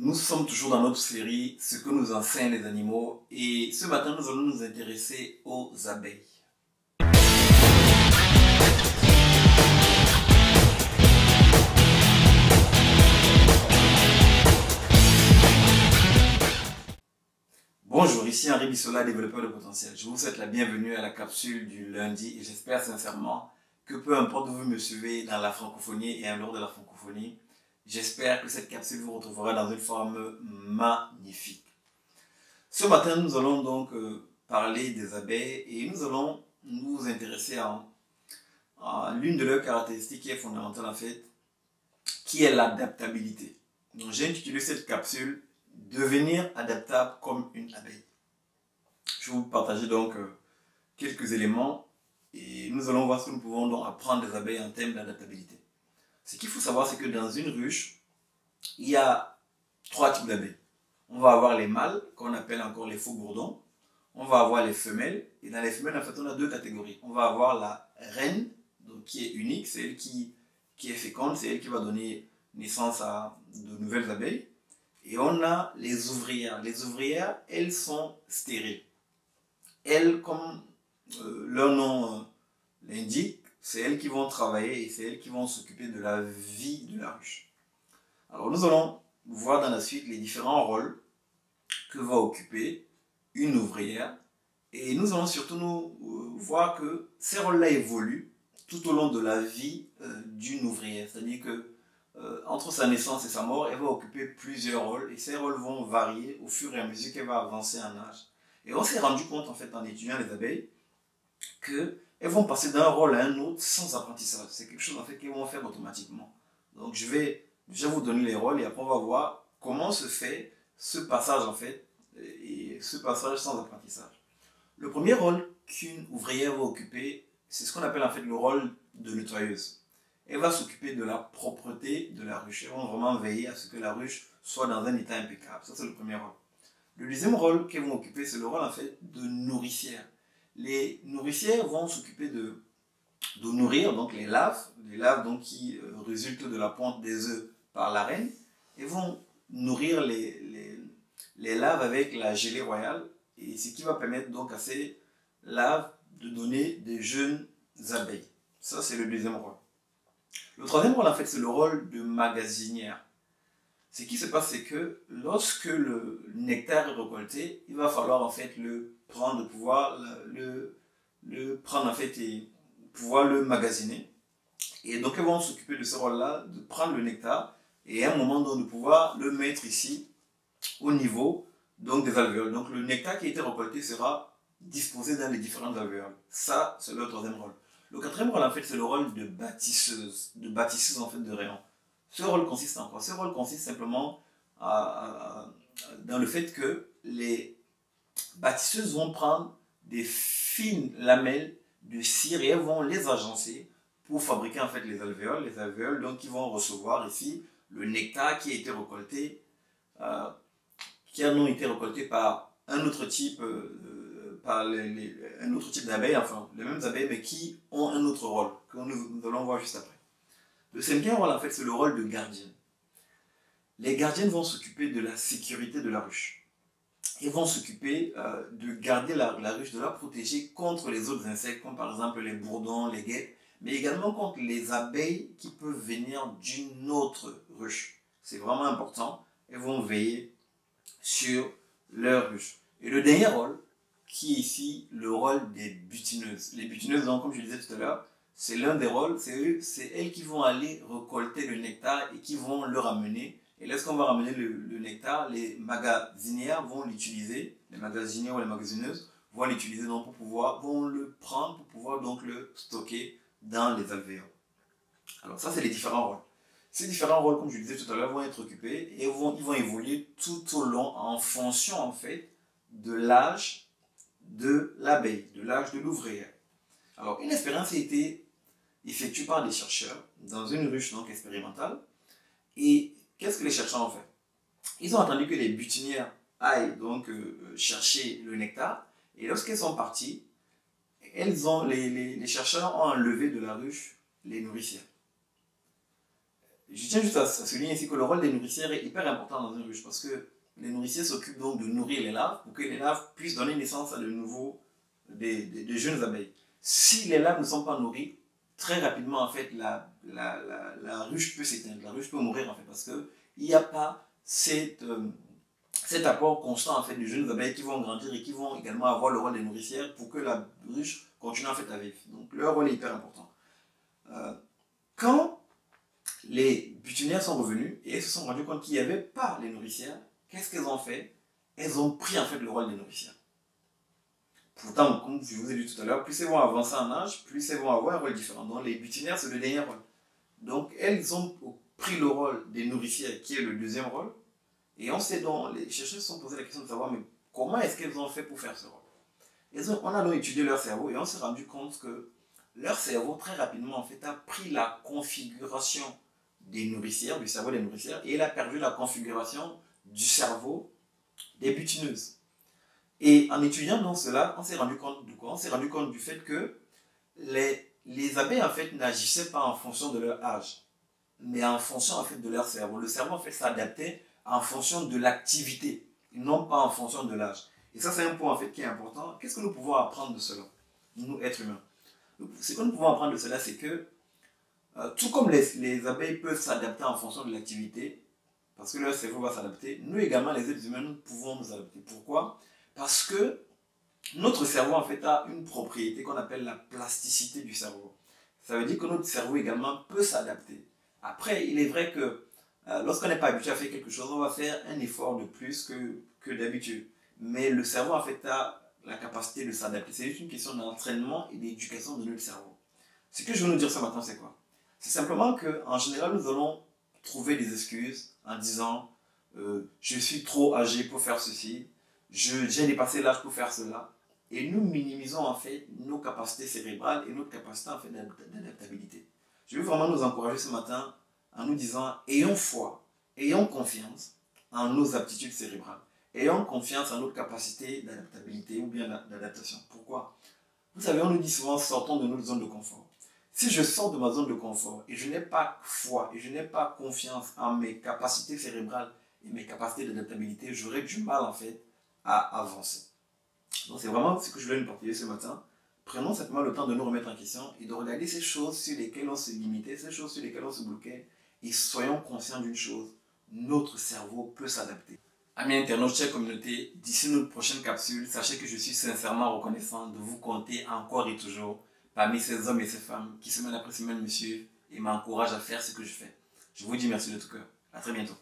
Nous sommes toujours dans notre série Ce que nous enseignent les animaux et ce matin nous allons nous intéresser aux abeilles. Bonjour, ici Henri Bissola, développeur de potentiel. Je vous souhaite la bienvenue à la capsule du lundi et j'espère sincèrement que peu importe où vous me suivez dans la francophonie et en dehors de la francophonie, J'espère que cette capsule vous retrouvera dans une forme magnifique. Ce matin, nous allons donc euh, parler des abeilles et nous allons nous intéresser à, l'une de leurs caractéristiques qui est fondamentale en fait, qui est l'adaptabilité. Donc j'ai intitulé cette capsule Devenir adaptable comme une abeille. Je vais vous partager donc euh, quelques éléments et nous allons voir ce que nous pouvons donc apprendre des abeilles en termes d'adaptabilité. Ce qu'il faut savoir, c'est que dans une ruche, il y a trois types d'abeilles. On va avoir les mâles, qu'on appelle encore les faux bourdons. On va avoir les femelles. Et dans les femelles, en fait, on a deux catégories. On va avoir la reine, donc qui est unique, c'est elle qui, qui est féconde, c'est elle qui va donner naissance à de nouvelles abeilles. Et on a les ouvrières. Les ouvrières, elles sont stériles. Elles, comme euh, leur nom euh, l'indique, c'est elles qui vont travailler et c'est elles qui vont s'occuper de la vie de la ruche. Alors nous allons voir dans la suite les différents rôles que va occuper une ouvrière et nous allons surtout nous euh, voir que ces rôles-là évoluent tout au long de la vie euh, d'une ouvrière. C'est-à-dire que euh, entre sa naissance et sa mort, elle va occuper plusieurs rôles et ces rôles vont varier au fur et à mesure qu'elle va avancer en âge. Et on s'est rendu compte en fait en étudiant les abeilles que elles vont passer d'un rôle à un autre sans apprentissage. C'est quelque chose en fait qu'elles vont faire automatiquement. Donc je vais déjà vous donner les rôles et après on va voir comment se fait ce passage en fait et ce passage sans apprentissage. Le premier rôle qu'une ouvrière va occuper, c'est ce qu'on appelle en fait le rôle de nettoyeuse. Elle va s'occuper de la propreté de la ruche. Elle va vraiment veiller à ce que la ruche soit dans un état impeccable. Ça c'est le premier rôle. Le deuxième rôle qu'elles vont occuper, c'est le rôle en fait de nourricière les nourricières vont s'occuper de, nourrir donc les laves, les laves donc qui euh, résultent de la ponte des œufs par la reine, et vont nourrir les, les, laves avec la gelée royale, et ce qui va permettre donc à ces laves de donner des jeunes abeilles. Ça, c'est le deuxième rôle. Le troisième rôle, en fait, c'est le rôle de magasinière. Ce qui se passe, c'est que lorsque le nectar est récolté, il va falloir en fait le prendre, pouvoir le, le prendre en fait et pouvoir le magasiner. Et donc, elles vont s'occuper de ce rôle-là, de prendre le nectar et à un moment donné, de pouvoir le mettre ici au niveau donc, des alvéoles. Donc, le nectar qui a été récolté sera disposé dans les différentes alvéoles. Ça, c'est le troisième rôle. Le quatrième rôle, en fait, c'est le rôle de bâtisseuse, de bâtisseuse en fait de rayons. Ce rôle consiste en quoi? Ce rôle consiste simplement dans le fait que les bâtisseuses vont prendre des fines lamelles de cire et elles vont les agencer pour fabriquer en fait les alvéoles. Les alvéoles donc qui vont recevoir ici le nectar qui a été récolté, euh, qui été par un autre type, euh, par un autre type d'abeilles, enfin les mêmes abeilles mais qui ont un autre rôle que nous, allons voir juste après. Le cinquième rôle en fait c'est le rôle de gardienne. Les gardiennes vont s'occuper de la sécurité de la ruche ils vont s'occuper euh, de garder la, ruche, de la protéger contre les autres insectes, comme par exemple les bourdons, les guêpes, mais également contre les abeilles qui peuvent venir d'une autre ruche. C'est vraiment important. Elles vont veiller sur leur ruche. Et le dernier rôle, qui est ici le rôle des butineuses. Les butineuses, donc, comme je disais tout à l'heure, c'est l'un des rôles, c'est elles qui vont aller récolter le nectar et qui vont le ramener et lorsqu'on va ramener le, nectar, les magasinières vont l'utiliser, les magasinières ou les magasineuses vont l'utiliser donc pour pouvoir, vont le prendre pour pouvoir donc le stocker dans les alvéoles. Alors ça, c'est les différents rôles. Ces différents rôles, comme je le disais tout à l'heure, vont être occupés et vont, ils vont évoluer tout au long en fonction en fait de l'âge de l'abeille, de l'âge de l'ouvrière. Alors une expérience a été effectuée par des chercheurs dans une ruche donc expérimentale et Qu'est-ce que les chercheurs ont fait? Ils ont entendu que les butinières aillent donc euh, chercher le nectar, et lorsqu'elles sont parties, elles ont, les, les, chercheurs ont enlevé de la ruche les nourricières. je tiens juste à, souligner ici que le rôle des nourricières est hyper important dans une ruche parce que les nourriciers s'occupent donc de nourrir les larves pour que les larves puissent donner naissance à de nouveaux, des, des, jeunes abeilles. Si les larves ne sont pas nourries, très rapidement, en fait, la, ruche peut s'éteindre, la ruche peut mourir, en fait, parce qu'il n'y a pas euh, cet apport constant, en fait, jeunes abeilles qui vont grandir et qui vont également avoir le rôle des nourricières pour que la ruche continue, en fait, à vivre. Donc, leur rôle est hyper important. Euh, quand les butinières sont revenues et se sont rendues compte qu'il n'y avait pas les nourricières, qu'est-ce qu'elles ont fait? Elles ont pris en fait le rôle des nourricières. Pourtant, comme je vous ai dit tout à l'heure, plus elles vont avancer en âge, plus elles vont avoir un rôle différent. Donc les butinières, c'est le dernier rôle. Donc elles ont pris le rôle des nourricières, qui est le deuxième rôle. Et on sait donc, les chercheurs se sont posé la question de savoir, mais comment est-ce qu'elles ont fait pour faire ce rôle? On a donc étudié leur cerveau et on s'est rendu compte que leur cerveau, très rapidement, en fait, a pris la configuration des nourricières, du cerveau des nourricières, et il a perdu la configuration du cerveau des butineuses. Et en étudiant cela, on s'est rendu compte de quoi? On s'est rendu compte du fait que les, les abeilles en fait n'agissaient pas en fonction de leur âge, mais en fonction en fait de leur cerveau. Le cerveau en fait s'adaptait en fonction de l'activité, non pas en fonction de l'âge. Et ça c'est un point en fait qui est important. Qu'est-ce que nous pouvons apprendre de cela, nous êtres humains? Ce que nous pouvons apprendre de cela, c'est que euh, tout comme les, les abeilles peuvent s'adapter en fonction de l'activité, parce que leur cerveau va s'adapter, nous également, les êtres humains, nous pouvons nous adapter. Pourquoi? Parce que notre cerveau, en fait, a une propriété qu'on appelle la plasticité du cerveau. Ça veut dire que notre cerveau également peut s'adapter. Après, il est vrai que euh, lorsqu'on n'est pas habitué à faire quelque chose, on va faire un effort de plus que, que d'habitude. Mais le cerveau, en fait, a la capacité de s'adapter. C'est juste une question d'entraînement et d'éducation de notre cerveau. Ce que je veux nous dire ce matin, c'est quoi? C'est simplement qu'en général, nous allons trouver des excuses en disant euh, je suis trop âgé pour faire ceci, j'ai dépassé l'âge pour faire cela. Et nous minimisons en fait nos capacités cérébrales et notre capacité en fait d'adaptabilité. Je veux vraiment nous encourager ce matin en nous disant ayons foi, ayons confiance en nos aptitudes cérébrales, ayons confiance en notre capacité d'adaptabilité ou bien d'adaptation. Pourquoi? Vous savez, on nous dit souvent sortons de notre zone de confort. Si je sors de ma zone de confort et je n'ai pas foi et je n'ai pas confiance en mes capacités cérébrales et mes capacités d'adaptabilité, j'aurai du mal en fait à avancer. Donc c'est vraiment ce que je voulais nous partager ce matin. Prenons simplement le temps de nous remettre en question et de regarder ces choses sur lesquelles on se limitait, ces choses sur lesquelles on se bloquait et soyons conscients d'une chose, notre cerveau peut s'adapter. Amis internautes, chers communauté, d'ici notre prochaine capsule, sachez que je suis sincèrement reconnaissant de vous compter encore et toujours parmi ces hommes et ces femmes qui semaine après semaine me suivent et m'encouragent à faire ce que je fais. Je vous dis merci de tout cœur. À très bientôt.